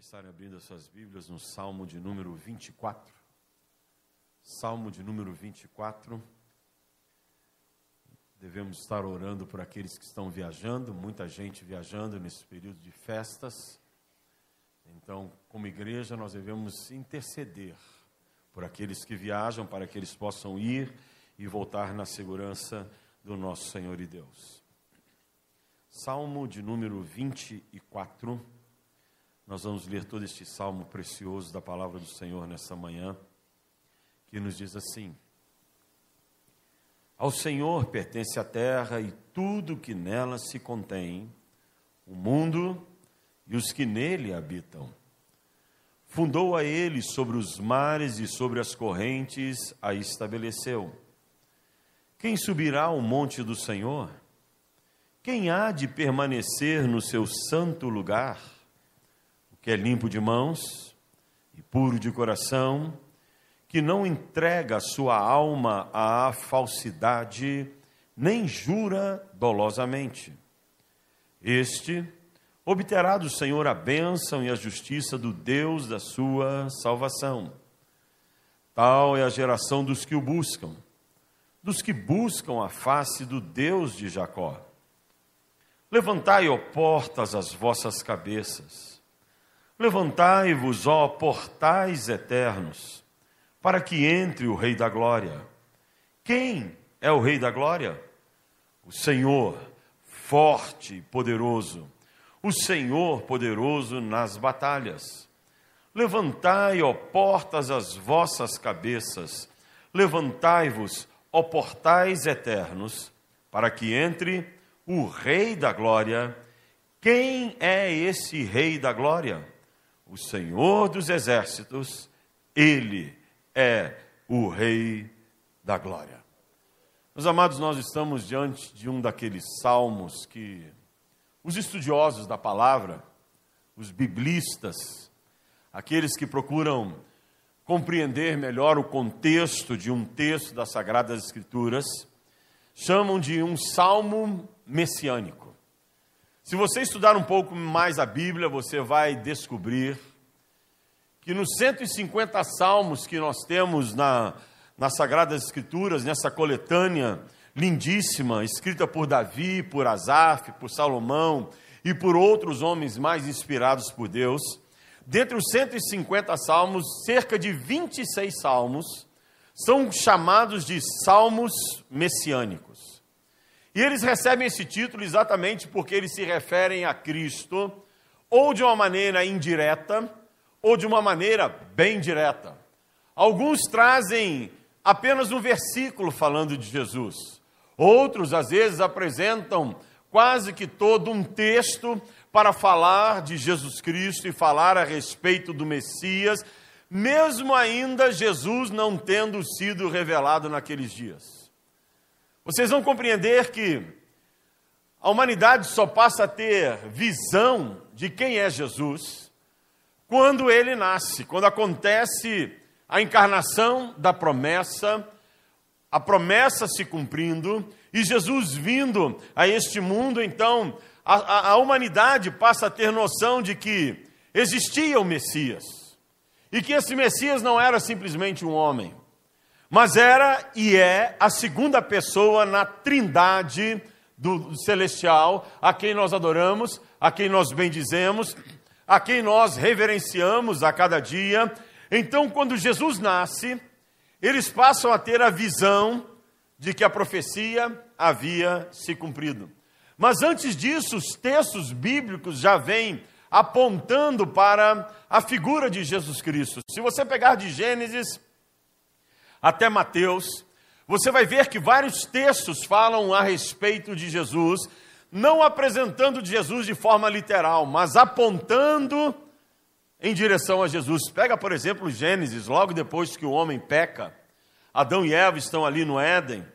estarem abrindo as suas Bíblias no Salmo de número 24. Salmo de número 24. Devemos estar orando por aqueles que estão viajando, muita gente viajando nesse período de festas. Então, como igreja, nós devemos interceder por aqueles que viajam, para que eles possam ir e voltar na segurança do nosso Senhor e Deus. Salmo de número 24. Nós vamos ler todo este salmo precioso da palavra do Senhor nessa manhã, que nos diz assim: Ao Senhor pertence a terra e tudo que nela se contém, o mundo e os que nele habitam. Fundou a ele sobre os mares e sobre as correntes a estabeleceu. Quem subirá ao monte do Senhor? Quem há de permanecer no seu santo lugar? Que é limpo de mãos e puro de coração, que não entrega sua alma à falsidade, nem jura dolosamente. Este obterá do Senhor a bênção e a justiça do Deus da sua salvação. Tal é a geração dos que o buscam, dos que buscam a face do Deus de Jacó. Levantai, ó portas, as vossas cabeças Levantai-vos, ó portais eternos, para que entre o Rei da Glória. Quem é o Rei da Glória? O Senhor, forte e poderoso, o Senhor poderoso nas batalhas. Levantai, ó portas, as vossas cabeças, levantai-vos, ó portais eternos, para que entre o Rei da Glória. Quem é esse Rei da Glória? O Senhor dos exércitos, ele é o Rei da glória. Meus amados, nós estamos diante de um daqueles salmos que os estudiosos da palavra, os biblistas, aqueles que procuram compreender melhor o contexto de um texto das Sagradas Escrituras, chamam de um salmo messiânico. Se você estudar um pouco mais a Bíblia, você vai descobrir que nos 150 salmos que nós temos na, nas Sagradas Escrituras, nessa coletânea lindíssima, escrita por Davi, por Asaf, por Salomão e por outros homens mais inspirados por Deus, dentre os 150 salmos, cerca de 26 salmos são chamados de salmos messiânicos. E eles recebem esse título exatamente porque eles se referem a Cristo, ou de uma maneira indireta, ou de uma maneira bem direta. Alguns trazem apenas um versículo falando de Jesus, outros, às vezes, apresentam quase que todo um texto para falar de Jesus Cristo e falar a respeito do Messias, mesmo ainda Jesus não tendo sido revelado naqueles dias. Vocês vão compreender que a humanidade só passa a ter visão de quem é Jesus quando ele nasce, quando acontece a encarnação da promessa, a promessa se cumprindo e Jesus vindo a este mundo, então a, a, a humanidade passa a ter noção de que existia o Messias e que esse Messias não era simplesmente um homem, mas era e é a segunda pessoa na trindade do celestial, a quem nós adoramos, a quem nós bendizemos, a quem nós reverenciamos a cada dia. Então, quando Jesus nasce, eles passam a ter a visão de que a profecia havia se cumprido. Mas antes disso, os textos bíblicos já vêm apontando para a figura de Jesus Cristo. Se você pegar de Gênesis até Mateus, você vai ver que vários textos falam a respeito de Jesus, não apresentando Jesus de forma literal, mas apontando em direção a Jesus. Pega, por exemplo, Gênesis, logo depois que o homem peca, Adão e Eva estão ali no Éden,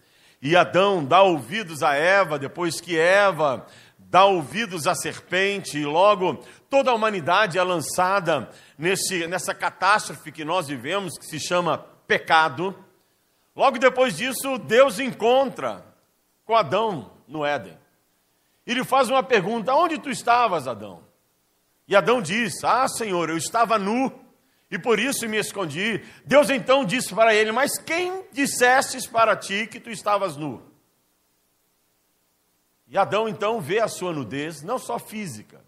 e Adão dá ouvidos a Eva, depois que Eva dá ouvidos à serpente, e logo toda a humanidade é lançada nesse, nessa catástrofe que nós vivemos, que se chama pecado. Logo depois disso, Deus encontra com Adão no Éden. E lhe faz uma pergunta: Onde tu estavas, Adão? E Adão diz: Ah, Senhor, eu estava nu e por isso me escondi. Deus então disse para ele: Mas quem dissestes para ti que tu estavas nu? E Adão então vê a sua nudez, não só física,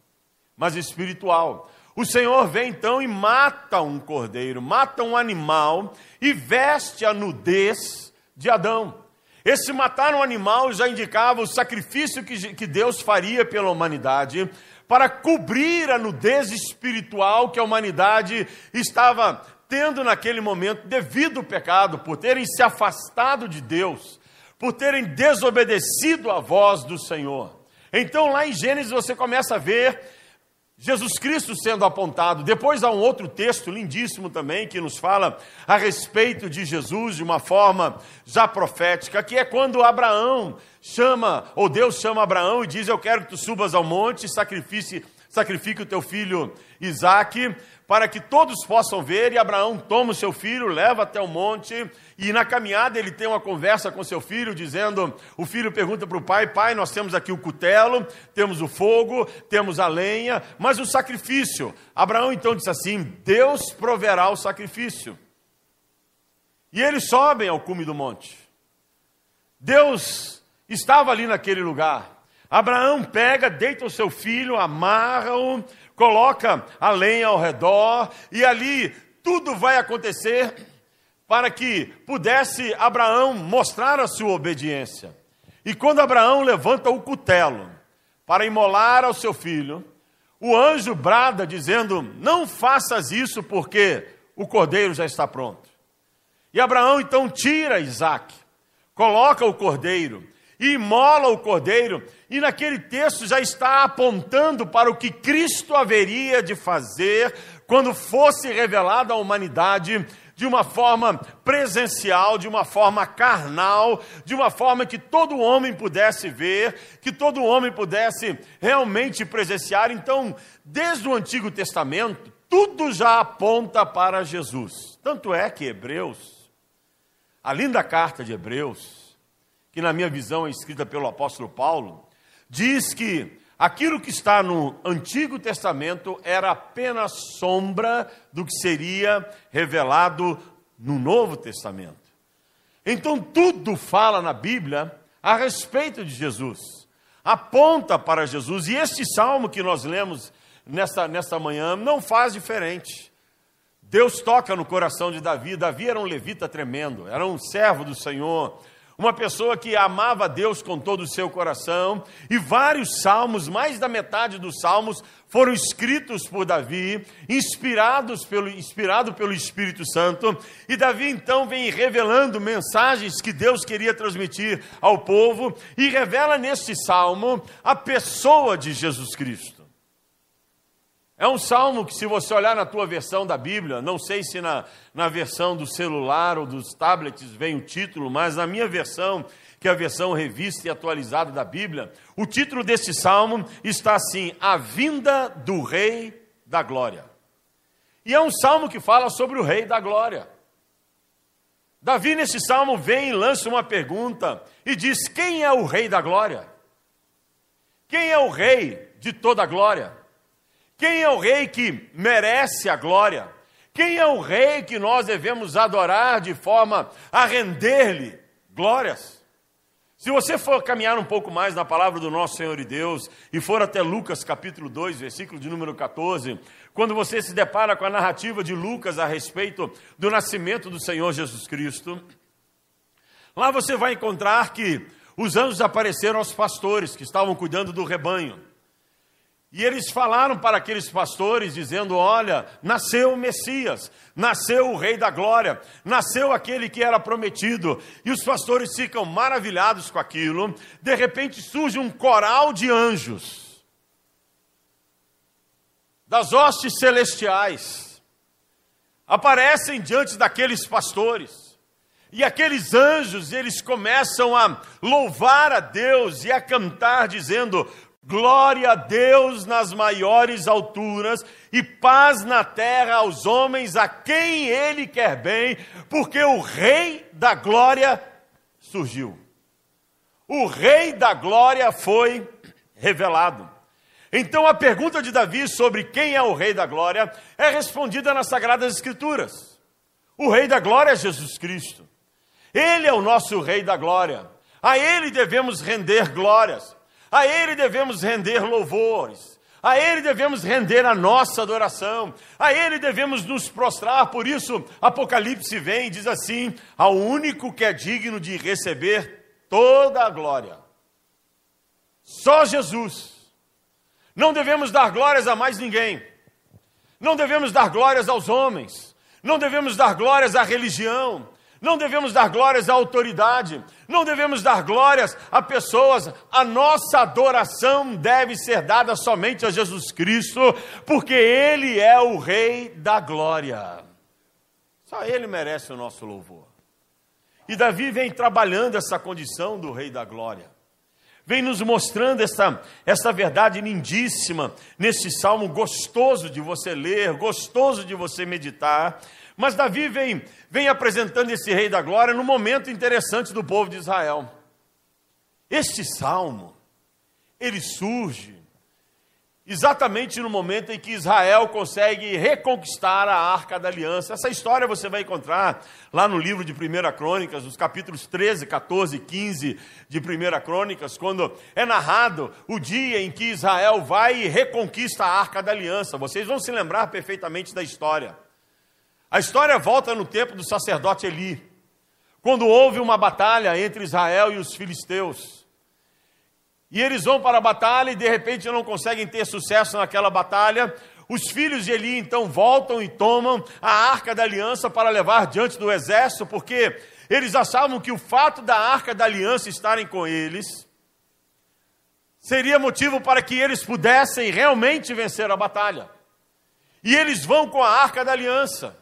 mas espiritual. O Senhor vem então e mata um cordeiro, mata um animal e veste a nudez de Adão. Esse matar um animal já indicava o sacrifício que, que Deus faria pela humanidade para cobrir a nudez espiritual que a humanidade estava tendo naquele momento devido ao pecado, por terem se afastado de Deus, por terem desobedecido a voz do Senhor. Então, lá em Gênesis, você começa a ver Jesus Cristo sendo apontado. Depois há um outro texto lindíssimo também que nos fala a respeito de Jesus de uma forma já profética, que é quando Abraão chama, ou Deus chama Abraão e diz: Eu quero que tu subas ao monte sacrifique, sacrifique o teu filho Isaque para que todos possam ver. E Abraão toma o seu filho, leva até o monte, e na caminhada ele tem uma conversa com seu filho, dizendo: o filho pergunta para o pai: Pai, nós temos aqui o cutelo, temos o fogo, temos a lenha, mas o sacrifício. Abraão então disse assim: Deus proverá o sacrifício. E eles sobem ao cume do monte. Deus estava ali naquele lugar. Abraão pega, deita o seu filho, amarra-o, coloca a lenha ao redor, e ali tudo vai acontecer para que pudesse Abraão mostrar a sua obediência. E quando Abraão levanta o cutelo para imolar ao seu filho, o anjo brada dizendo: Não faças isso, porque o cordeiro já está pronto. E Abraão então tira Isaac, coloca o cordeiro e imola o cordeiro, e naquele texto já está apontando para o que Cristo haveria de fazer quando fosse revelado à humanidade de uma forma presencial, de uma forma carnal, de uma forma que todo homem pudesse ver, que todo homem pudesse realmente presenciar. Então, desde o Antigo Testamento, tudo já aponta para Jesus. Tanto é que Hebreus, a linda carta de Hebreus, que na minha visão é escrita pelo apóstolo Paulo, diz que aquilo que está no Antigo Testamento era apenas sombra do que seria revelado no Novo Testamento. Então, tudo fala na Bíblia a respeito de Jesus, aponta para Jesus, e este salmo que nós lemos nesta, nesta manhã não faz diferente. Deus toca no coração de Davi. Davi era um levita tremendo, era um servo do Senhor, uma pessoa que amava Deus com todo o seu coração, e vários salmos, mais da metade dos salmos, foram escritos por Davi, inspirados pelo, inspirado pelo Espírito Santo, e Davi então vem revelando mensagens que Deus queria transmitir ao povo, e revela neste salmo a pessoa de Jesus Cristo. É um salmo que, se você olhar na tua versão da Bíblia, não sei se na, na versão do celular ou dos tablets vem o título, mas na minha versão, que é a versão revista e atualizada da Bíblia, o título desse salmo está assim: A Vinda do Rei da Glória. E é um salmo que fala sobre o Rei da Glória. Davi, nesse salmo, vem e lança uma pergunta e diz: Quem é o Rei da Glória? Quem é o Rei de toda a glória? Quem é o rei que merece a glória? Quem é o rei que nós devemos adorar de forma a render-lhe glórias? Se você for caminhar um pouco mais na palavra do nosso Senhor e Deus e for até Lucas capítulo 2, versículo de número 14, quando você se depara com a narrativa de Lucas a respeito do nascimento do Senhor Jesus Cristo, lá você vai encontrar que os anjos apareceram aos pastores que estavam cuidando do rebanho. E eles falaram para aqueles pastores, dizendo: Olha, nasceu o Messias, nasceu o Rei da Glória, nasceu aquele que era prometido. E os pastores ficam maravilhados com aquilo. De repente surge um coral de anjos, das hostes celestiais, aparecem diante daqueles pastores. E aqueles anjos, eles começam a louvar a Deus e a cantar, dizendo: Glória a Deus nas maiores alturas e paz na terra aos homens a quem Ele quer bem, porque o Rei da Glória surgiu. O Rei da Glória foi revelado. Então a pergunta de Davi sobre quem é o Rei da Glória é respondida nas Sagradas Escrituras. O Rei da Glória é Jesus Cristo. Ele é o nosso Rei da Glória. A Ele devemos render glórias. A Ele devemos render louvores. A Ele devemos render a nossa adoração. A Ele devemos nos prostrar. Por isso, Apocalipse vem e diz assim: ao único que é digno de receber toda a glória. Só Jesus. Não devemos dar glórias a mais ninguém. Não devemos dar glórias aos homens. Não devemos dar glórias à religião. Não devemos dar glórias à autoridade. Não devemos dar glórias a pessoas. A nossa adoração deve ser dada somente a Jesus Cristo, porque Ele é o Rei da glória. Só Ele merece o nosso louvor. E Davi vem trabalhando essa condição do Rei da glória vem nos mostrando essa, essa verdade lindíssima nesse salmo gostoso de você ler, gostoso de você meditar. Mas Davi vem, vem apresentando esse rei da glória no momento interessante do povo de Israel. Este salmo, ele surge exatamente no momento em que Israel consegue reconquistar a Arca da Aliança. Essa história você vai encontrar lá no livro de 1 Crônicas, nos capítulos 13, 14 e 15 de 1 Crônicas, quando é narrado o dia em que Israel vai e reconquista a Arca da Aliança. Vocês vão se lembrar perfeitamente da história. A história volta no tempo do sacerdote Eli, quando houve uma batalha entre Israel e os filisteus. E eles vão para a batalha e de repente não conseguem ter sucesso naquela batalha. Os filhos de Eli então voltam e tomam a arca da aliança para levar diante do exército, porque eles achavam que o fato da arca da aliança estarem com eles seria motivo para que eles pudessem realmente vencer a batalha. E eles vão com a arca da aliança,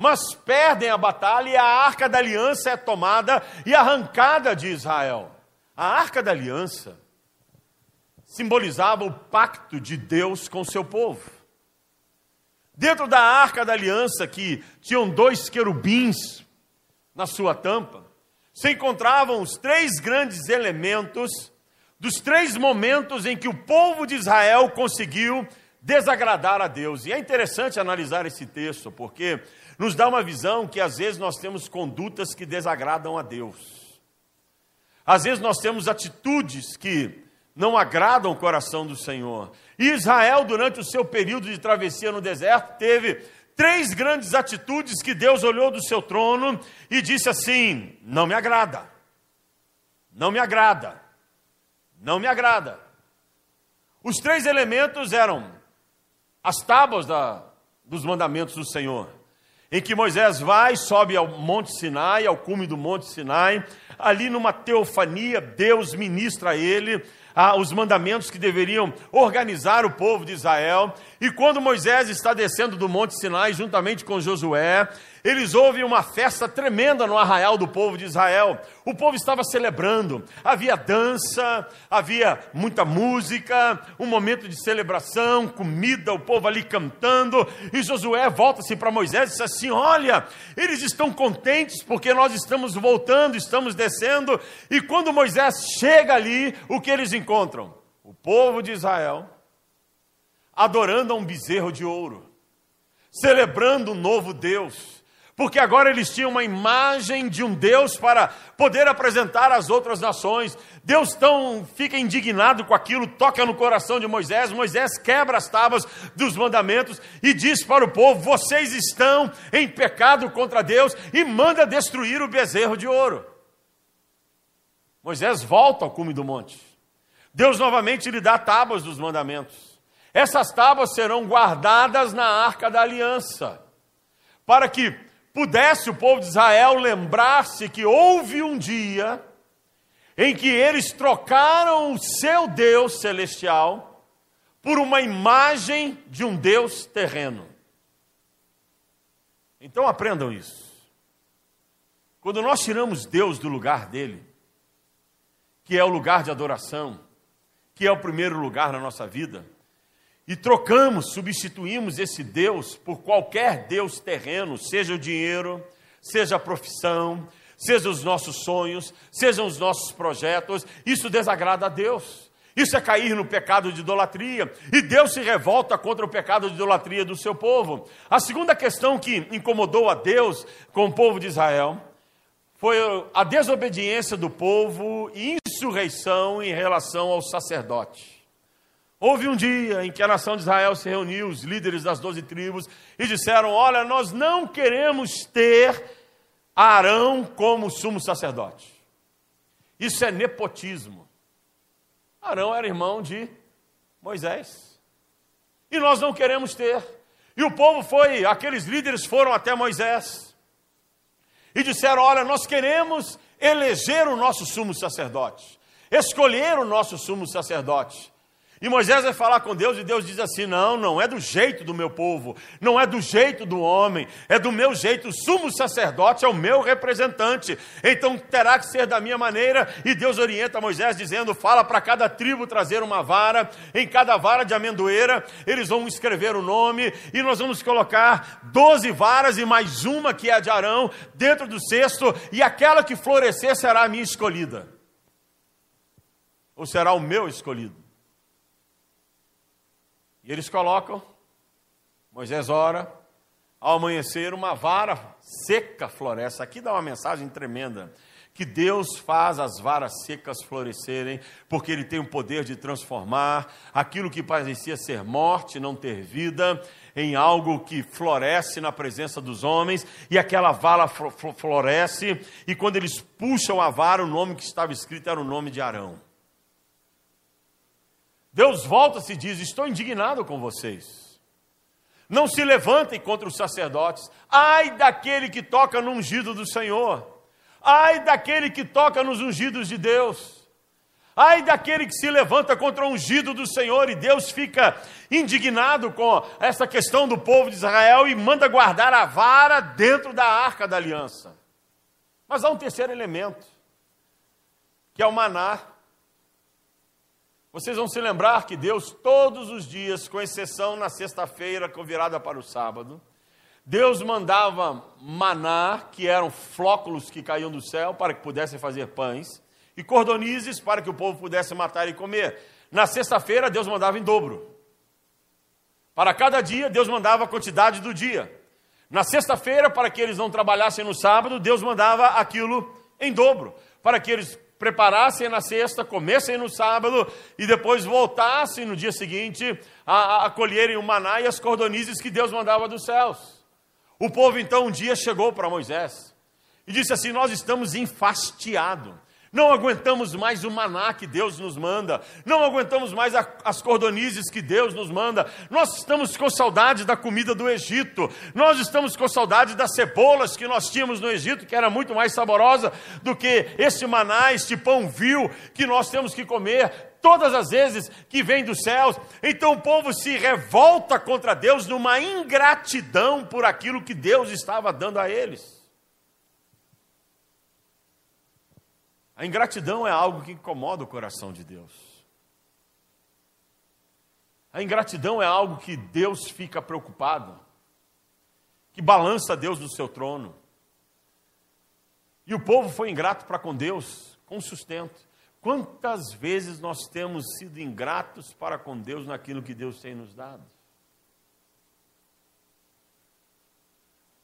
mas perdem a batalha e a arca da aliança é tomada e arrancada de Israel. A arca da aliança simbolizava o pacto de Deus com seu povo. Dentro da arca da aliança, que tinham dois querubins na sua tampa, se encontravam os três grandes elementos dos três momentos em que o povo de Israel conseguiu desagradar a Deus. E é interessante analisar esse texto, porque nos dá uma visão que às vezes nós temos condutas que desagradam a Deus. Às vezes nós temos atitudes que não agradam o coração do Senhor. E Israel, durante o seu período de travessia no deserto, teve três grandes atitudes que Deus olhou do seu trono e disse assim: Não me agrada, não me agrada, não me agrada. Os três elementos eram as tábuas da, dos mandamentos do Senhor, em que Moisés vai, sobe ao Monte Sinai, ao cume do Monte Sinai, ali numa teofania, Deus ministra a ele ah, os mandamentos que deveriam organizar o povo de Israel. E quando Moisés está descendo do Monte Sinai, juntamente com Josué, eles ouvem uma festa tremenda no arraial do povo de Israel. O povo estava celebrando, havia dança, havia muita música, um momento de celebração, comida, o povo ali cantando. E Josué volta-se para Moisés e diz assim: Olha, eles estão contentes porque nós estamos voltando, estamos descendo. E quando Moisés chega ali, o que eles encontram? O povo de Israel adorando a um bezerro de ouro, celebrando um novo Deus porque agora eles tinham uma imagem de um Deus para poder apresentar às outras nações. Deus tão fica indignado com aquilo, toca no coração de Moisés. Moisés quebra as tábuas dos mandamentos e diz para o povo: vocês estão em pecado contra Deus e manda destruir o bezerro de ouro. Moisés volta ao cume do monte. Deus novamente lhe dá tábuas dos mandamentos. Essas tábuas serão guardadas na arca da aliança, para que pudesse o povo de Israel lembrar-se que houve um dia em que eles trocaram o seu Deus celestial por uma imagem de um Deus terreno. Então aprendam isso. Quando nós tiramos Deus do lugar dele, que é o lugar de adoração, que é o primeiro lugar na nossa vida, e trocamos, substituímos esse Deus por qualquer Deus terreno, seja o dinheiro, seja a profissão, seja os nossos sonhos, sejam os nossos projetos, isso desagrada a Deus. Isso é cair no pecado de idolatria. E Deus se revolta contra o pecado de idolatria do seu povo. A segunda questão que incomodou a Deus com o povo de Israel foi a desobediência do povo e insurreição em relação ao sacerdote. Houve um dia em que a nação de Israel se reuniu, os líderes das doze tribos, e disseram: Olha, nós não queremos ter Arão como sumo sacerdote. Isso é nepotismo. Arão era irmão de Moisés. E nós não queremos ter. E o povo foi, aqueles líderes foram até Moisés e disseram: Olha, nós queremos eleger o nosso sumo sacerdote, escolher o nosso sumo sacerdote. E Moisés vai falar com Deus e Deus diz assim: Não, não é do jeito do meu povo, não é do jeito do homem, é do meu jeito. O sumo sacerdote é o meu representante, então terá que ser da minha maneira. E Deus orienta Moisés dizendo: Fala para cada tribo trazer uma vara, em cada vara de amendoeira eles vão escrever o nome, e nós vamos colocar doze varas e mais uma que é a de Arão dentro do cesto, e aquela que florescer será a minha escolhida, ou será o meu escolhido. Eles colocam, Moisés ora, ao amanhecer, uma vara seca floresce. Aqui dá uma mensagem tremenda. Que Deus faz as varas secas florescerem, porque Ele tem o poder de transformar aquilo que parecia ser morte, não ter vida, em algo que floresce na presença dos homens, e aquela vara floresce, e quando eles puxam a vara, o nome que estava escrito era o nome de Arão. Deus volta-se e diz: Estou indignado com vocês. Não se levantem contra os sacerdotes. Ai daquele que toca no ungido do Senhor. Ai daquele que toca nos ungidos de Deus. Ai daquele que se levanta contra o ungido do Senhor e Deus fica indignado com essa questão do povo de Israel e manda guardar a vara dentro da arca da aliança. Mas há um terceiro elemento, que é o maná. Vocês vão se lembrar que Deus, todos os dias, com exceção na sexta-feira, com virada para o sábado, Deus mandava maná, que eram flóculos que caíam do céu, para que pudessem fazer pães, e cordonizes, para que o povo pudesse matar e comer. Na sexta-feira, Deus mandava em dobro. Para cada dia, Deus mandava a quantidade do dia. Na sexta-feira, para que eles não trabalhassem no sábado, Deus mandava aquilo em dobro, para que eles preparassem na sexta, comessem no sábado e depois voltassem no dia seguinte a, a colherem o maná e as cordonizes que Deus mandava dos céus. O povo então um dia chegou para Moisés e disse assim: Nós estamos enfastiados não aguentamos mais o maná que Deus nos manda, não aguentamos mais a, as cordonizes que Deus nos manda. Nós estamos com saudade da comida do Egito, nós estamos com saudade das cebolas que nós tínhamos no Egito, que era muito mais saborosa do que esse maná, este pão vil que nós temos que comer todas as vezes que vem dos céus. Então o povo se revolta contra Deus numa ingratidão por aquilo que Deus estava dando a eles. A ingratidão é algo que incomoda o coração de Deus. A ingratidão é algo que Deus fica preocupado, que balança Deus do seu trono. E o povo foi ingrato para com Deus, com sustento. Quantas vezes nós temos sido ingratos para com Deus naquilo que Deus tem nos dado?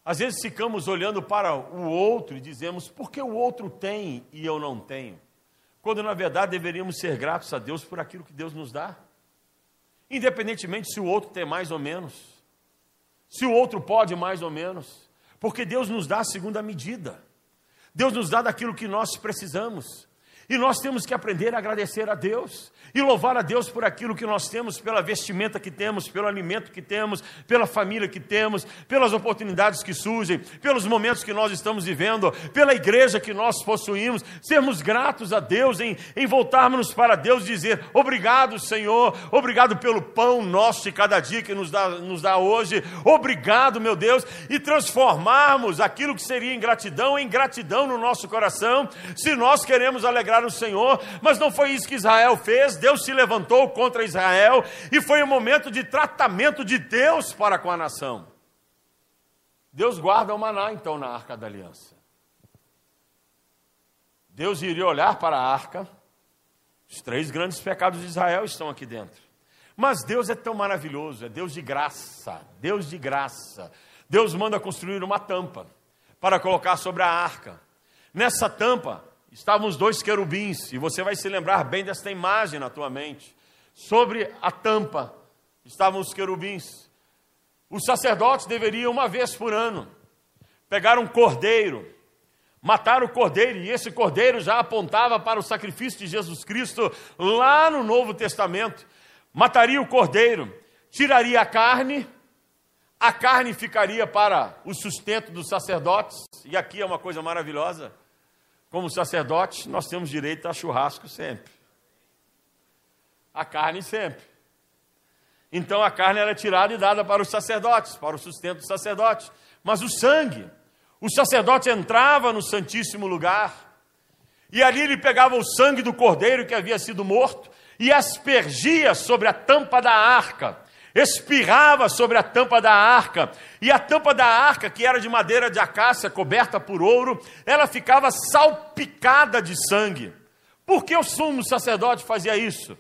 Às vezes ficamos olhando para o outro e dizemos, por que o outro tem e eu não tenho? Quando na verdade deveríamos ser gratos a Deus por aquilo que Deus nos dá. Independentemente se o outro tem mais ou menos, se o outro pode mais ou menos, porque Deus nos dá a segunda medida. Deus nos dá daquilo que nós precisamos. E nós temos que aprender a agradecer a Deus e louvar a Deus por aquilo que nós temos, pela vestimenta que temos, pelo alimento que temos, pela família que temos, pelas oportunidades que surgem, pelos momentos que nós estamos vivendo, pela igreja que nós possuímos. Sermos gratos a Deus em, em voltarmos para Deus e dizer: Obrigado, Senhor, obrigado pelo pão nosso de cada dia que nos dá, nos dá hoje, obrigado, meu Deus, e transformarmos aquilo que seria ingratidão em gratidão no nosso coração, se nós queremos alegrar o Senhor, mas não foi isso que Israel fez. Deus se levantou contra Israel e foi um momento de tratamento de Deus para com a nação. Deus guarda o maná então na arca da aliança. Deus iria olhar para a arca Os três grandes pecados de Israel estão aqui dentro. Mas Deus é tão maravilhoso, é Deus de graça, Deus de graça. Deus manda construir uma tampa para colocar sobre a arca. Nessa tampa estavam os dois querubins, e você vai se lembrar bem desta imagem na tua mente. Sobre a tampa estavam os querubins. Os sacerdotes deveriam, uma vez por ano, pegar um cordeiro, matar o cordeiro, e esse cordeiro já apontava para o sacrifício de Jesus Cristo lá no Novo Testamento. Mataria o cordeiro, tiraria a carne, a carne ficaria para o sustento dos sacerdotes, e aqui é uma coisa maravilhosa. Como sacerdotes, nós temos direito a churrasco sempre. A carne sempre. Então a carne era tirada e dada para os sacerdotes, para o sustento dos sacerdotes. Mas o sangue, o sacerdote entrava no Santíssimo Lugar, e ali ele pegava o sangue do cordeiro que havia sido morto e aspergia sobre a tampa da arca, espirrava sobre a tampa da arca, e a tampa da arca, que era de madeira de acácia coberta por ouro, ela ficava salpicada de sangue. Por que o sumo sacerdote fazia isso?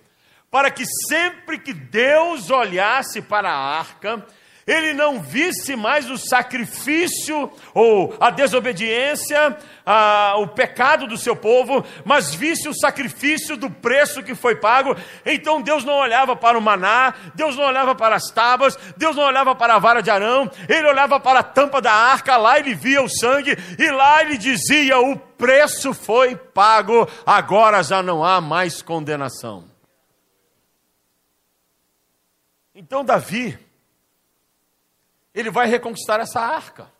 Para que sempre que Deus olhasse para a arca, ele não visse mais o sacrifício ou a desobediência, a, o pecado do seu povo, mas visse o sacrifício do preço que foi pago. Então Deus não olhava para o maná, Deus não olhava para as tábuas, Deus não olhava para a vara de Arão, ele olhava para a tampa da arca, lá ele via o sangue e lá ele dizia: o preço foi pago, agora já não há mais condenação. Então Davi ele vai reconquistar essa arca.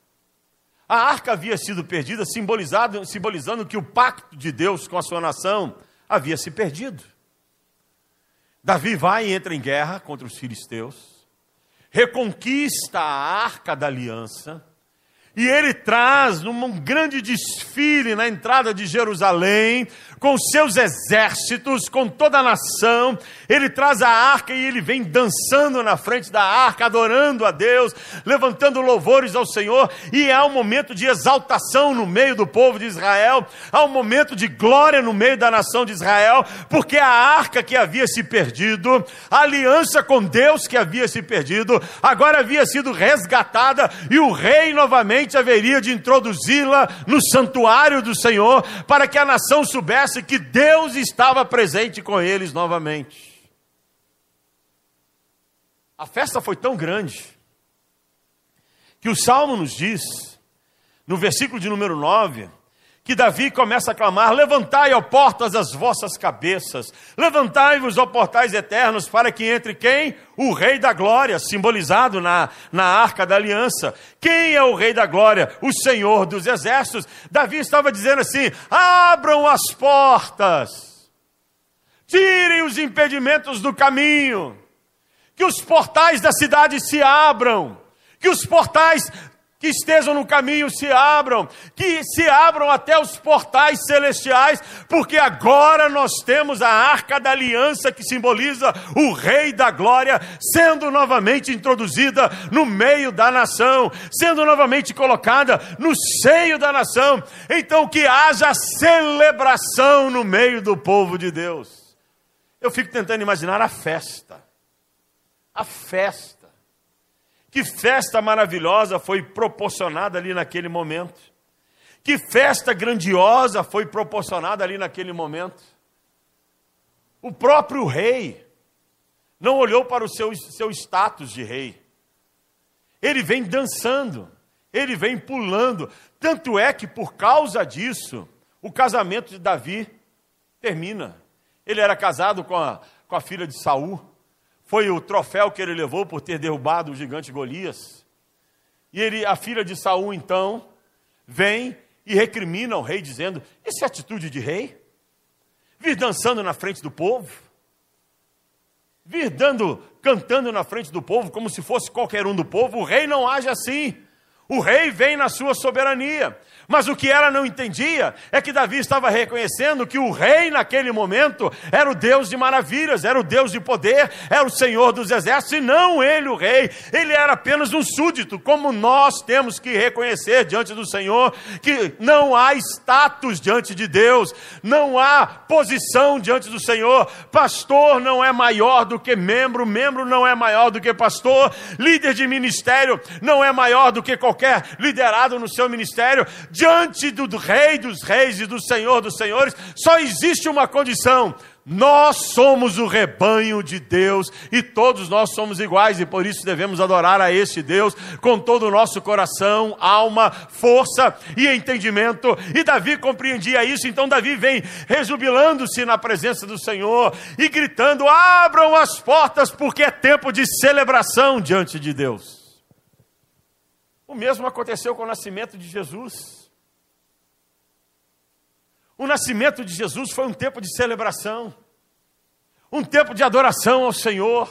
A arca havia sido perdida, simbolizando que o pacto de Deus com a sua nação havia se perdido. Davi vai e entra em guerra contra os filisteus, reconquista a arca da aliança, e ele traz num grande desfile na entrada de Jerusalém, com seus exércitos, com toda a nação. Ele traz a arca e ele vem dançando na frente da arca, adorando a Deus, levantando louvores ao Senhor. E há um momento de exaltação no meio do povo de Israel, há um momento de glória no meio da nação de Israel, porque a arca que havia se perdido, a aliança com Deus que havia se perdido, agora havia sido resgatada e o rei novamente haveria de introduzi-la no santuário do Senhor, para que a nação soubesse que Deus estava presente com eles novamente. A festa foi tão grande que o salmo nos diz, no versículo de número 9, que Davi começa a clamar: Levantai, ó portas, as vossas cabeças, levantai-vos, ó portais eternos, para que entre quem? O Rei da Glória, simbolizado na, na arca da aliança. Quem é o Rei da Glória? O Senhor dos Exércitos. Davi estava dizendo assim: abram as portas, tirem os impedimentos do caminho, que os portais da cidade se abram que os portais que estejam no caminho se abram, que se abram até os portais celestiais, porque agora nós temos a arca da aliança que simboliza o Rei da Glória, sendo novamente introduzida no meio da nação, sendo novamente colocada no seio da nação. Então, que haja celebração no meio do povo de Deus. Eu fico tentando imaginar a festa, a festa que festa maravilhosa foi proporcionada ali naquele momento. Que festa grandiosa foi proporcionada ali naquele momento. O próprio rei não olhou para o seu, seu status de rei. Ele vem dançando, ele vem pulando. Tanto é que, por causa disso, o casamento de Davi termina. Ele era casado com a, com a filha de Saul. Foi o troféu que ele levou por ter derrubado o gigante Golias. E ele, a filha de Saul, então, vem e recrimina o rei, dizendo: Isso é atitude de rei? Vir dançando na frente do povo? Vir dando, cantando na frente do povo, como se fosse qualquer um do povo? O rei não age assim. O rei vem na sua soberania. Mas o que ela não entendia é que Davi estava reconhecendo que o rei naquele momento era o Deus de maravilhas, era o Deus de poder, era o Senhor dos exércitos, e não ele o rei. Ele era apenas um súdito, como nós temos que reconhecer diante do Senhor que não há status diante de Deus, não há posição diante do Senhor. Pastor não é maior do que membro, membro não é maior do que pastor, líder de ministério não é maior do que qualquer liderado no seu ministério diante do, do Rei dos Reis e do Senhor dos Senhores, só existe uma condição: nós somos o rebanho de Deus e todos nós somos iguais e por isso devemos adorar a este Deus com todo o nosso coração, alma, força e entendimento. E Davi compreendia isso, então Davi vem rejubilando-se na presença do Senhor e gritando: abram as portas, porque é tempo de celebração diante de Deus. O mesmo aconteceu com o nascimento de Jesus. O nascimento de Jesus foi um tempo de celebração, um tempo de adoração ao Senhor.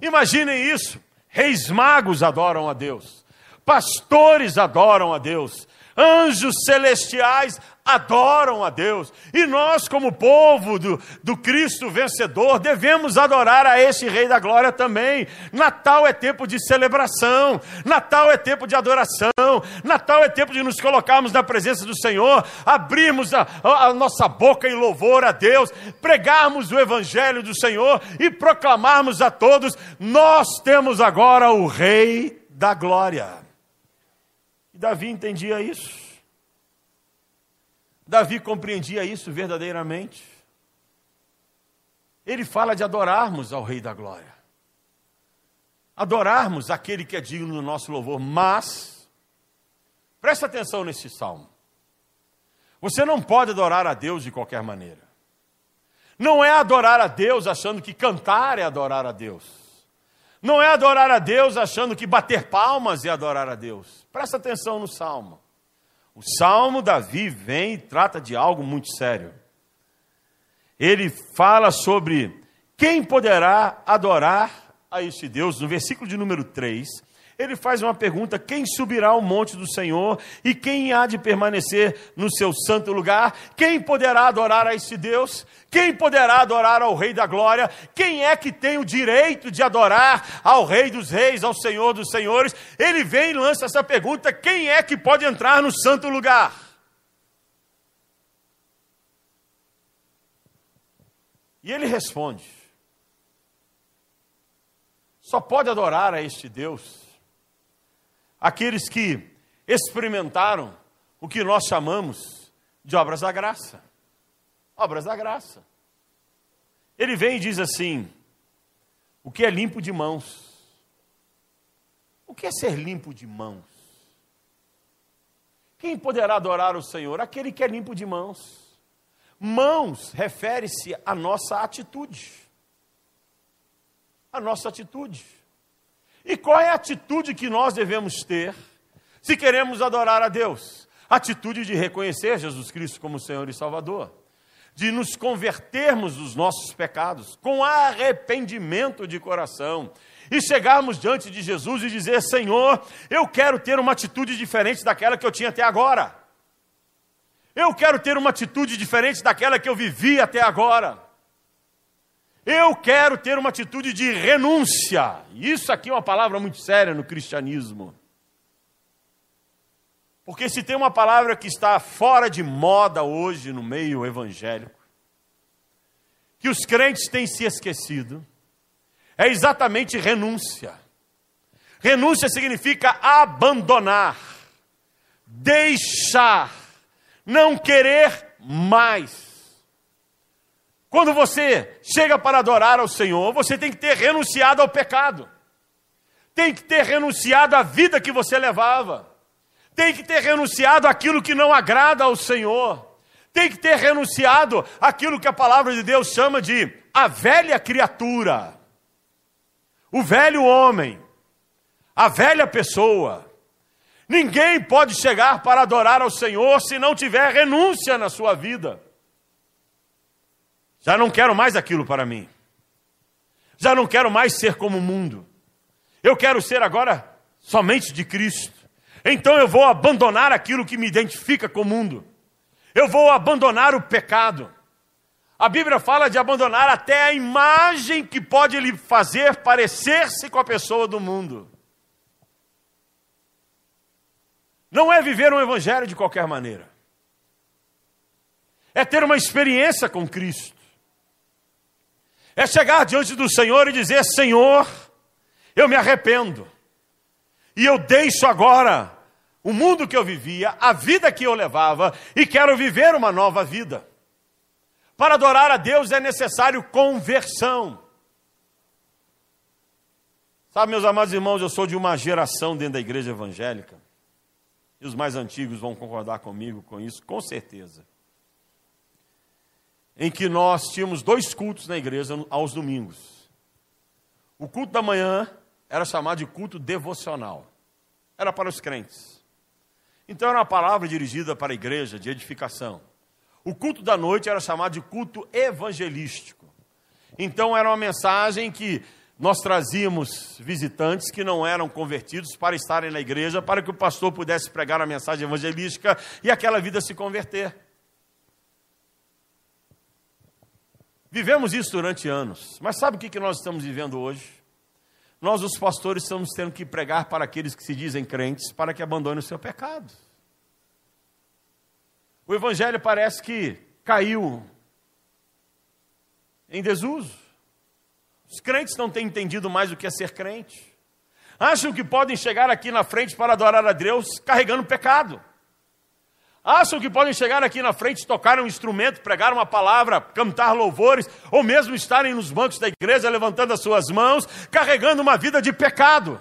Imaginem isso: reis magos adoram a Deus, pastores adoram a Deus, anjos celestiais adoram a Deus. E nós, como povo do, do Cristo vencedor, devemos adorar a esse Rei da Glória também. Natal é tempo de celebração, Natal é tempo de adoração, Natal é tempo de nos colocarmos na presença do Senhor, abrirmos a, a, a nossa boca em louvor a Deus, pregarmos o Evangelho do Senhor e proclamarmos a todos: nós temos agora o Rei da Glória. Davi entendia isso. Davi compreendia isso verdadeiramente. Ele fala de adorarmos ao Rei da Glória. Adorarmos aquele que é digno do nosso louvor, mas, presta atenção nesse salmo. Você não pode adorar a Deus de qualquer maneira. Não é adorar a Deus achando que cantar é adorar a Deus. Não é adorar a Deus achando que bater palmas é adorar a Deus. Presta atenção no salmo. O Salmo Davi vem e trata de algo muito sério. Ele fala sobre quem poderá adorar a este Deus. No versículo de número 3, ele faz uma pergunta: quem subirá ao monte do Senhor e quem há de permanecer no seu santo lugar? Quem poderá adorar a este Deus? Quem poderá adorar ao Rei da Glória? Quem é que tem o direito de adorar ao Rei dos Reis, ao Senhor dos Senhores? Ele vem e lança essa pergunta: quem é que pode entrar no santo lugar? E ele responde: só pode adorar a este Deus aqueles que experimentaram o que nós chamamos de obras da graça. Obras da graça. Ele vem e diz assim: o que é limpo de mãos? O que é ser limpo de mãos? Quem poderá adorar o Senhor? Aquele que é limpo de mãos. Mãos refere-se à nossa atitude. A nossa atitude. E qual é a atitude que nós devemos ter se queremos adorar a Deus? Atitude de reconhecer Jesus Cristo como Senhor e Salvador, de nos convertermos dos nossos pecados com arrependimento de coração e chegarmos diante de Jesus e dizer: Senhor, eu quero ter uma atitude diferente daquela que eu tinha até agora. Eu quero ter uma atitude diferente daquela que eu vivi até agora. Eu quero ter uma atitude de renúncia. Isso aqui é uma palavra muito séria no cristianismo. Porque se tem uma palavra que está fora de moda hoje no meio evangélico, que os crentes têm se esquecido, é exatamente renúncia. Renúncia significa abandonar, deixar, não querer mais. Quando você chega para adorar ao Senhor, você tem que ter renunciado ao pecado, tem que ter renunciado à vida que você levava, tem que ter renunciado àquilo que não agrada ao Senhor, tem que ter renunciado àquilo que a palavra de Deus chama de a velha criatura, o velho homem, a velha pessoa. Ninguém pode chegar para adorar ao Senhor se não tiver renúncia na sua vida. Já não quero mais aquilo para mim. Já não quero mais ser como o mundo. Eu quero ser agora somente de Cristo. Então eu vou abandonar aquilo que me identifica com o mundo. Eu vou abandonar o pecado. A Bíblia fala de abandonar até a imagem que pode lhe fazer parecer-se com a pessoa do mundo. Não é viver um evangelho de qualquer maneira. É ter uma experiência com Cristo. É chegar diante do Senhor e dizer: Senhor, eu me arrependo. E eu deixo agora o mundo que eu vivia, a vida que eu levava, e quero viver uma nova vida. Para adorar a Deus é necessário conversão. Sabe, meus amados irmãos, eu sou de uma geração dentro da igreja evangélica, e os mais antigos vão concordar comigo com isso, com certeza. Em que nós tínhamos dois cultos na igreja aos domingos. O culto da manhã era chamado de culto devocional, era para os crentes. Então era uma palavra dirigida para a igreja de edificação. O culto da noite era chamado de culto evangelístico. Então era uma mensagem que nós trazíamos visitantes que não eram convertidos para estarem na igreja, para que o pastor pudesse pregar a mensagem evangelística e aquela vida se converter. Vivemos isso durante anos, mas sabe o que nós estamos vivendo hoje? Nós, os pastores, estamos tendo que pregar para aqueles que se dizem crentes para que abandonem o seu pecado. O evangelho parece que caiu em desuso. Os crentes não têm entendido mais o que é ser crente. Acham que podem chegar aqui na frente para adorar a Deus carregando pecado. Acham que podem chegar aqui na frente, tocar um instrumento, pregar uma palavra, cantar louvores, ou mesmo estarem nos bancos da igreja levantando as suas mãos, carregando uma vida de pecado.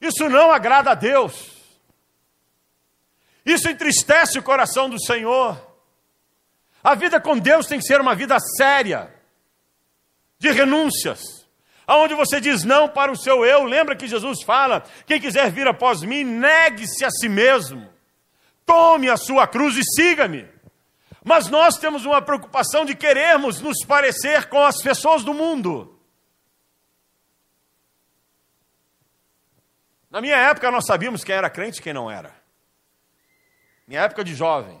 Isso não agrada a Deus. Isso entristece o coração do Senhor. A vida com Deus tem que ser uma vida séria, de renúncias, aonde você diz não para o seu eu. Lembra que Jesus fala: quem quiser vir após mim, negue-se a si mesmo, tome a sua cruz e siga-me. Mas nós temos uma preocupação de querermos nos parecer com as pessoas do mundo. Na minha época, nós sabíamos quem era crente e quem não era minha época de jovem.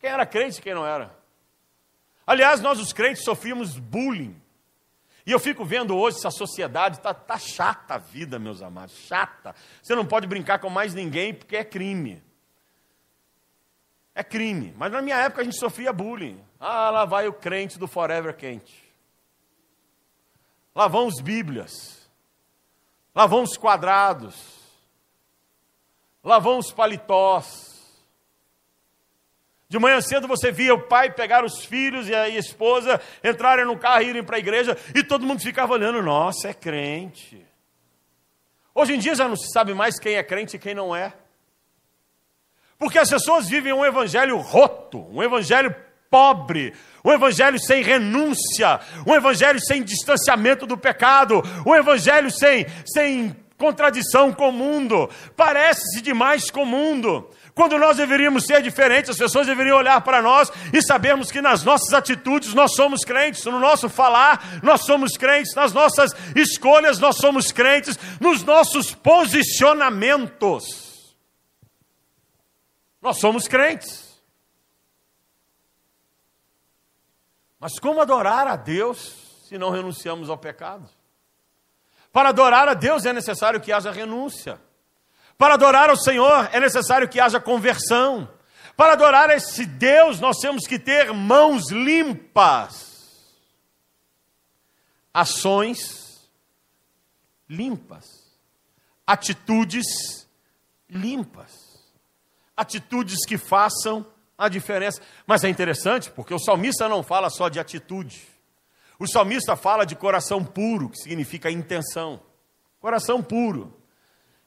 Quem era crente e quem não era. Aliás, nós os crentes sofríamos bullying. E eu fico vendo hoje essa sociedade, está tá chata a vida, meus amados, chata. Você não pode brincar com mais ninguém porque é crime. É crime. Mas na minha época a gente sofria bullying. Ah, lá vai o crente do Forever Quente. Lá vão os Bíblias. Lá vão os quadrados. Lá vão os paletós. De manhã cedo você via o pai pegar os filhos e a esposa entrarem no carro e irem para a igreja e todo mundo ficava olhando, nossa, é crente. Hoje em dia já não se sabe mais quem é crente e quem não é. Porque as pessoas vivem um evangelho roto, um evangelho pobre, um evangelho sem renúncia, um evangelho sem distanciamento do pecado, um evangelho sem, sem contradição com o mundo, parece-se demais com o mundo. Quando nós deveríamos ser diferentes, as pessoas deveriam olhar para nós e sabermos que nas nossas atitudes nós somos crentes, no nosso falar nós somos crentes, nas nossas escolhas nós somos crentes, nos nossos posicionamentos nós somos crentes. Mas como adorar a Deus se não renunciamos ao pecado? Para adorar a Deus é necessário que haja renúncia. Para adorar ao Senhor é necessário que haja conversão. Para adorar esse Deus, nós temos que ter mãos limpas, ações limpas, atitudes limpas, atitudes que façam a diferença. Mas é interessante porque o salmista não fala só de atitude, o salmista fala de coração puro, que significa intenção. Coração puro.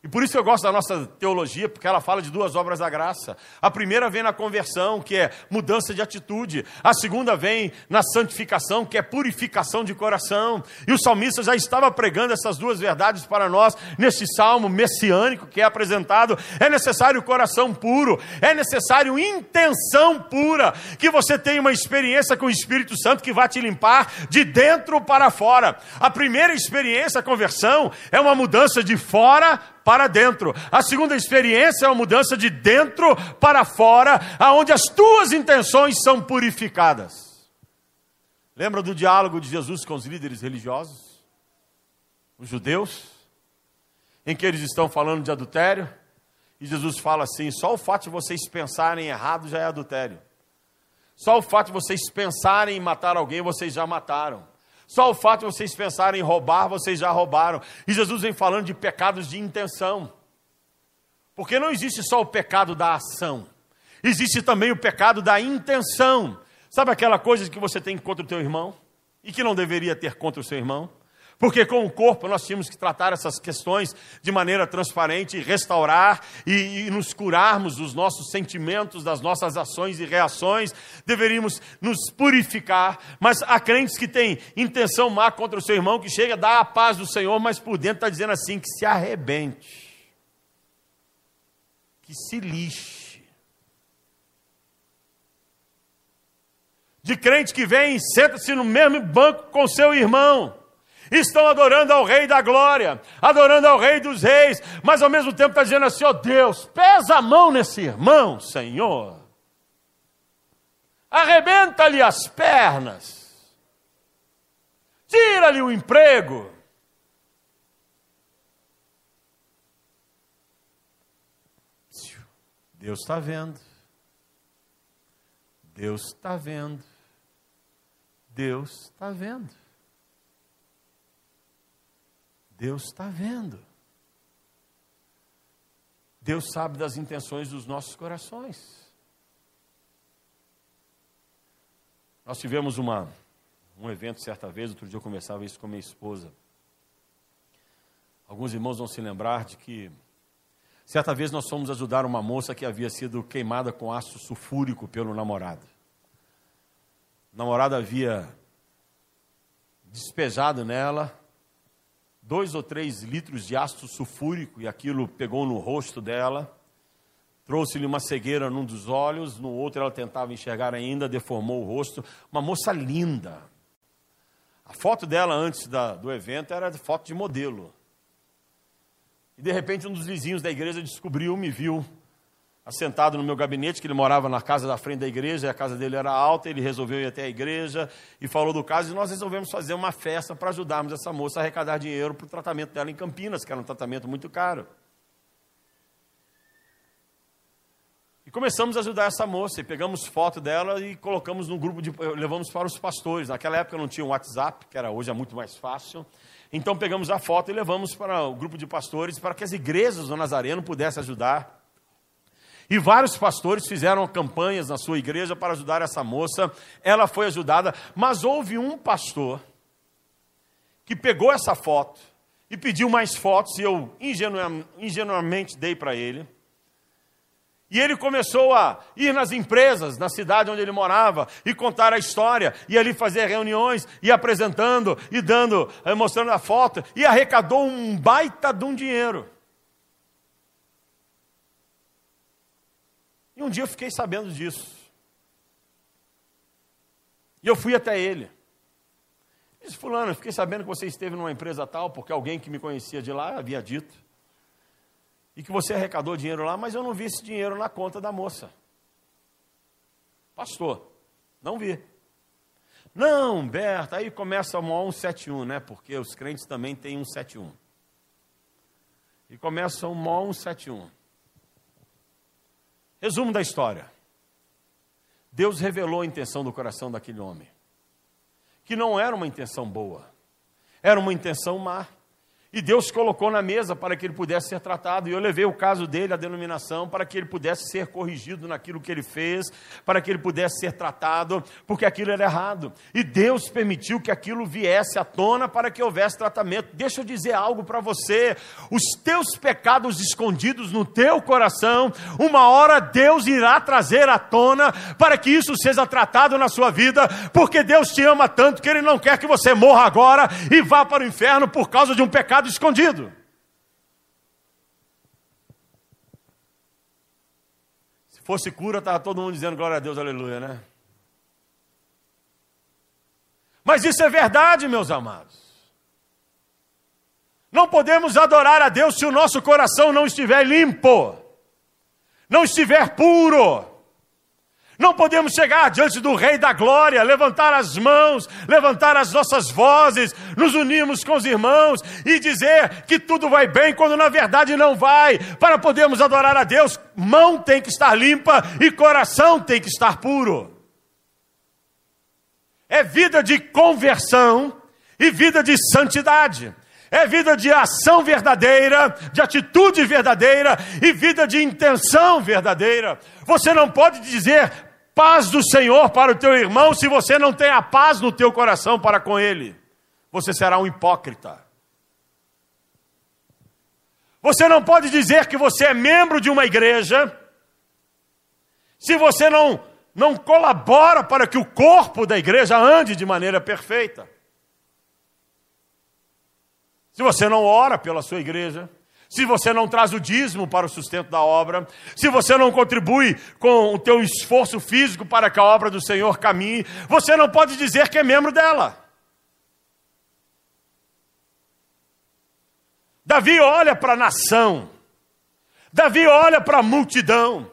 E por isso eu gosto da nossa teologia, porque ela fala de duas obras da graça. A primeira vem na conversão, que é mudança de atitude. A segunda vem na santificação, que é purificação de coração. E o salmista já estava pregando essas duas verdades para nós nesse salmo messiânico que é apresentado. É necessário coração puro, é necessário intenção pura, que você tenha uma experiência com o Espírito Santo que vai te limpar de dentro para fora. A primeira experiência, a conversão, é uma mudança de fora para dentro. A segunda experiência é uma mudança de dentro para fora, aonde as tuas intenções são purificadas. Lembra do diálogo de Jesus com os líderes religiosos? Os judeus? Em que eles estão falando de adultério? E Jesus fala assim: só o fato de vocês pensarem errado já é adultério. Só o fato de vocês pensarem em matar alguém, vocês já mataram. Só o fato de vocês pensarem em roubar, vocês já roubaram. E Jesus vem falando de pecados de intenção. Porque não existe só o pecado da ação, existe também o pecado da intenção. Sabe aquela coisa que você tem contra o teu irmão e que não deveria ter contra o seu irmão? Porque com o corpo nós tínhamos que tratar essas questões de maneira transparente, restaurar e, e, nos curarmos dos nossos sentimentos, das nossas ações e reações, deveríamos nos purificar. Mas há crentes que têm intenção má contra o seu irmão, que chega a dar a paz do Senhor, mas por dentro está dizendo assim: que se arrebente, que se lixe. De crente que vem e senta-se no mesmo banco com seu irmão estão adorando ao Rei da Glória, adorando ao Rei dos Reis, mas ao mesmo tempo está dizendo assim: ó oh Deus, pesa a mão nesse irmão, Senhor, arrebenta-lhe as pernas, tira-lhe o emprego. Deus está vendo, Deus está vendo, Deus está vendo. Deus está vendo. Deus sabe das intenções dos nossos corações. Nós tivemos uma, um evento certa vez, outro dia eu conversava isso com minha esposa. Alguns irmãos vão se lembrar de que certa vez nós fomos ajudar uma moça que havia sido queimada com ácido sulfúrico pelo namorado. O namorado havia despejado nela dois ou três litros de ácido sulfúrico e aquilo pegou no rosto dela, trouxe-lhe uma cegueira num dos olhos, no outro ela tentava enxergar ainda, deformou o rosto. Uma moça linda. A foto dela antes da, do evento era foto de modelo. E de repente um dos vizinhos da igreja descobriu, me viu assentado no meu gabinete, que ele morava na casa da frente da igreja, e a casa dele era alta, ele resolveu ir até a igreja e falou do caso, e nós resolvemos fazer uma festa para ajudarmos essa moça a arrecadar dinheiro para o tratamento dela em Campinas, que era um tratamento muito caro. E começamos a ajudar essa moça, e pegamos foto dela e colocamos no grupo de. levamos para os pastores. Naquela época não tinha um WhatsApp, que era hoje é muito mais fácil. Então pegamos a foto e levamos para o grupo de pastores para que as igrejas do Nazareno pudessem ajudar e vários pastores fizeram campanhas na sua igreja para ajudar essa moça. Ela foi ajudada, mas houve um pastor que pegou essa foto e pediu mais fotos, e eu ingenuamente dei para ele. E ele começou a ir nas empresas, na cidade onde ele morava, e contar a história, e ali fazer reuniões, e apresentando, e dando, eh, mostrando a foto, e arrecadou um baita de um dinheiro. E um dia eu fiquei sabendo disso. E eu fui até ele. Disse, fulano, eu fiquei sabendo que você esteve numa empresa tal, porque alguém que me conhecia de lá havia dito. E que você arrecadou dinheiro lá, mas eu não vi esse dinheiro na conta da moça. Pastor, não vi. Não, Berta, aí começa o 171, né? Porque os crentes também têm 171. E começa o 171. Resumo da história. Deus revelou a intenção do coração daquele homem, que não era uma intenção boa, era uma intenção má. Que Deus colocou na mesa para que ele pudesse ser tratado. E eu levei o caso dele, a denominação, para que ele pudesse ser corrigido naquilo que ele fez, para que ele pudesse ser tratado, porque aquilo era errado. E Deus permitiu que aquilo viesse à tona para que houvesse tratamento. Deixa eu dizer algo para você: os teus pecados escondidos no teu coração, uma hora Deus irá trazer à tona para que isso seja tratado na sua vida, porque Deus te ama tanto que Ele não quer que você morra agora e vá para o inferno por causa de um pecado pecado escondido. Se fosse cura, estava todo mundo dizendo glória a Deus, aleluia, né? Mas isso é verdade, meus amados. Não podemos adorar a Deus se o nosso coração não estiver limpo, não estiver puro. Não podemos chegar diante do Rei da Glória, levantar as mãos, levantar as nossas vozes, nos unirmos com os irmãos e dizer que tudo vai bem, quando na verdade não vai. Para podermos adorar a Deus, mão tem que estar limpa e coração tem que estar puro. É vida de conversão e vida de santidade. É vida de ação verdadeira, de atitude verdadeira e vida de intenção verdadeira. Você não pode dizer paz do Senhor para o teu irmão se você não tem a paz no teu coração para com ele. Você será um hipócrita. Você não pode dizer que você é membro de uma igreja se você não não colabora para que o corpo da igreja ande de maneira perfeita. Se você não ora pela sua igreja, se você não traz o dízimo para o sustento da obra, se você não contribui com o teu esforço físico para que a obra do Senhor caminhe, você não pode dizer que é membro dela. Davi olha para a nação, Davi olha para a multidão,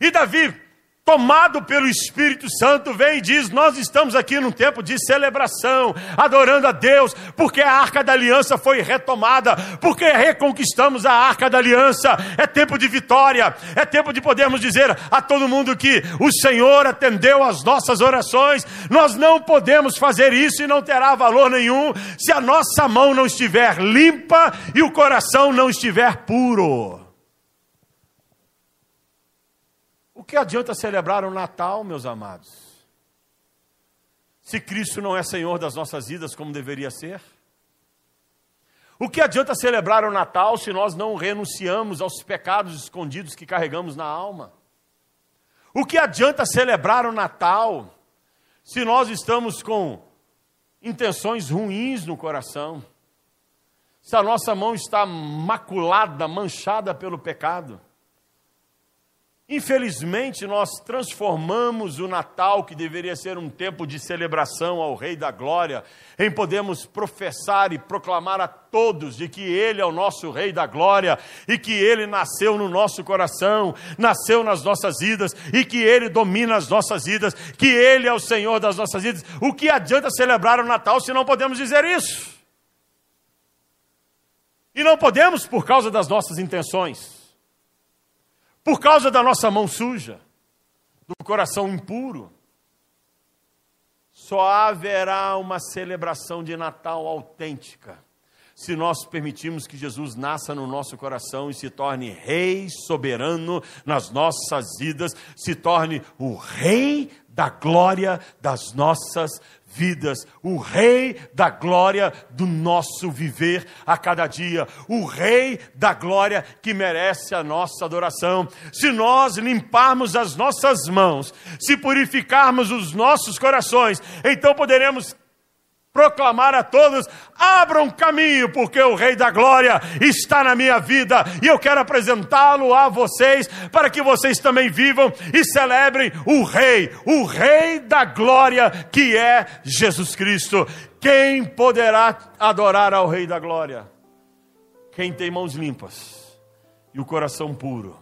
e Davi tomado pelo Espírito Santo, vem e diz: Nós estamos aqui num tempo de celebração, adorando a Deus, porque a arca da aliança foi retomada, porque reconquistamos a arca da aliança. É tempo de vitória, é tempo de podermos dizer a todo mundo que o Senhor atendeu às nossas orações. Nós não podemos fazer isso e não terá valor nenhum se a nossa mão não estiver limpa e o coração não estiver puro. O que adianta celebrar o Natal, meus amados? Se Cristo não é Senhor das nossas vidas como deveria ser? O que adianta celebrar o Natal se nós não renunciamos aos pecados escondidos que carregamos na alma? O que adianta celebrar o Natal se nós estamos com intenções ruins no coração? Se a nossa mão está maculada, manchada pelo pecado? Infelizmente, nós transformamos o Natal, que deveria ser um tempo de celebração ao Rei da Glória, em podermos professar e proclamar a todos de que Ele é o nosso Rei da Glória e que Ele nasceu no nosso coração, nasceu nas nossas vidas e que Ele domina as nossas vidas, que Ele é o Senhor das nossas vidas. O que adianta celebrar o Natal se não podemos dizer isso? E não podemos por causa das nossas intenções por causa da nossa mão suja, do coração impuro. Só haverá uma celebração de Natal autêntica se nós permitirmos que Jesus nasça no nosso coração e se torne Rei soberano nas nossas vidas, se torne o Rei da glória das nossas vidas, o Rei da glória do nosso viver a cada dia, o Rei da glória que merece a nossa adoração. Se nós limparmos as nossas mãos, se purificarmos os nossos corações, então poderemos proclamar a todos: abram caminho, porque o Rei da Glória está na minha vida e eu quero apresentá-lo a vocês para que vocês também vivam e celebrem o Rei, o Rei da Glória que é Jesus Cristo. Quem poderá adorar ao Rei da Glória? Quem tem mãos limpas e o coração puro.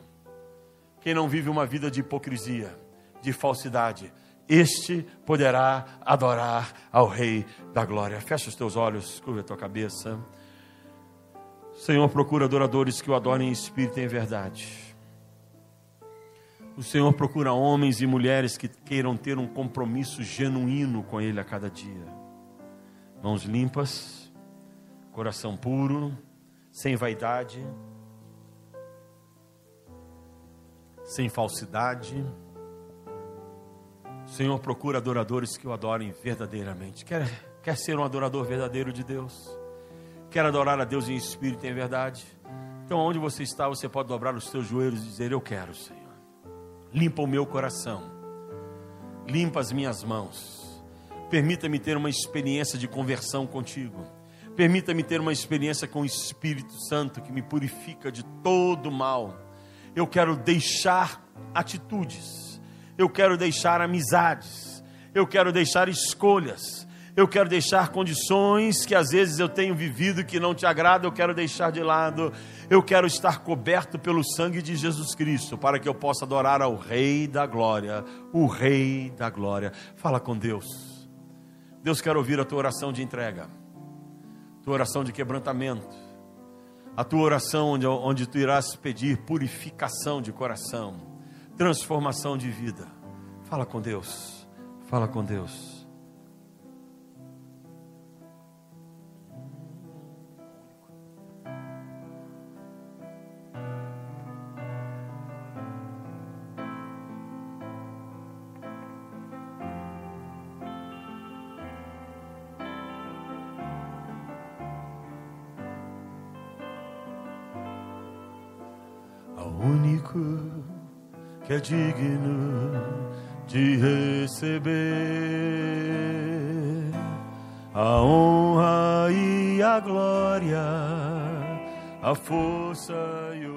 Quem não vive uma vida de hipocrisia, de falsidade este poderá adorar ao Rei da Glória. Fecha os teus olhos, curva a tua cabeça. Senhor, procura adoradores que o adorem em espírito e em verdade. O Senhor procura homens e mulheres que queiram ter um compromisso genuíno com Ele a cada dia. Mãos limpas, coração puro, sem vaidade, sem falsidade. Senhor, procura adoradores que o adorem verdadeiramente. Quer, quer ser um adorador verdadeiro de Deus? Quer adorar a Deus em espírito e em verdade? Então, onde você está, você pode dobrar os seus joelhos e dizer: Eu quero, Senhor. Limpa o meu coração, limpa as minhas mãos. Permita-me ter uma experiência de conversão contigo. Permita-me ter uma experiência com o Espírito Santo que me purifica de todo mal. Eu quero deixar atitudes, eu quero deixar amizades, eu quero deixar escolhas, eu quero deixar condições que às vezes eu tenho vivido que não te agrada, eu quero deixar de lado. Eu quero estar coberto pelo sangue de Jesus Cristo, para que eu possa adorar ao Rei da Glória, o Rei da Glória. Fala com Deus. Deus quer ouvir a tua oração de entrega, tua oração de quebrantamento, a tua oração onde, onde tu irás pedir purificação de coração, transformação de vida. Fala com Deus, fala com Deus. É digno de receber a honra e a glória, a força e o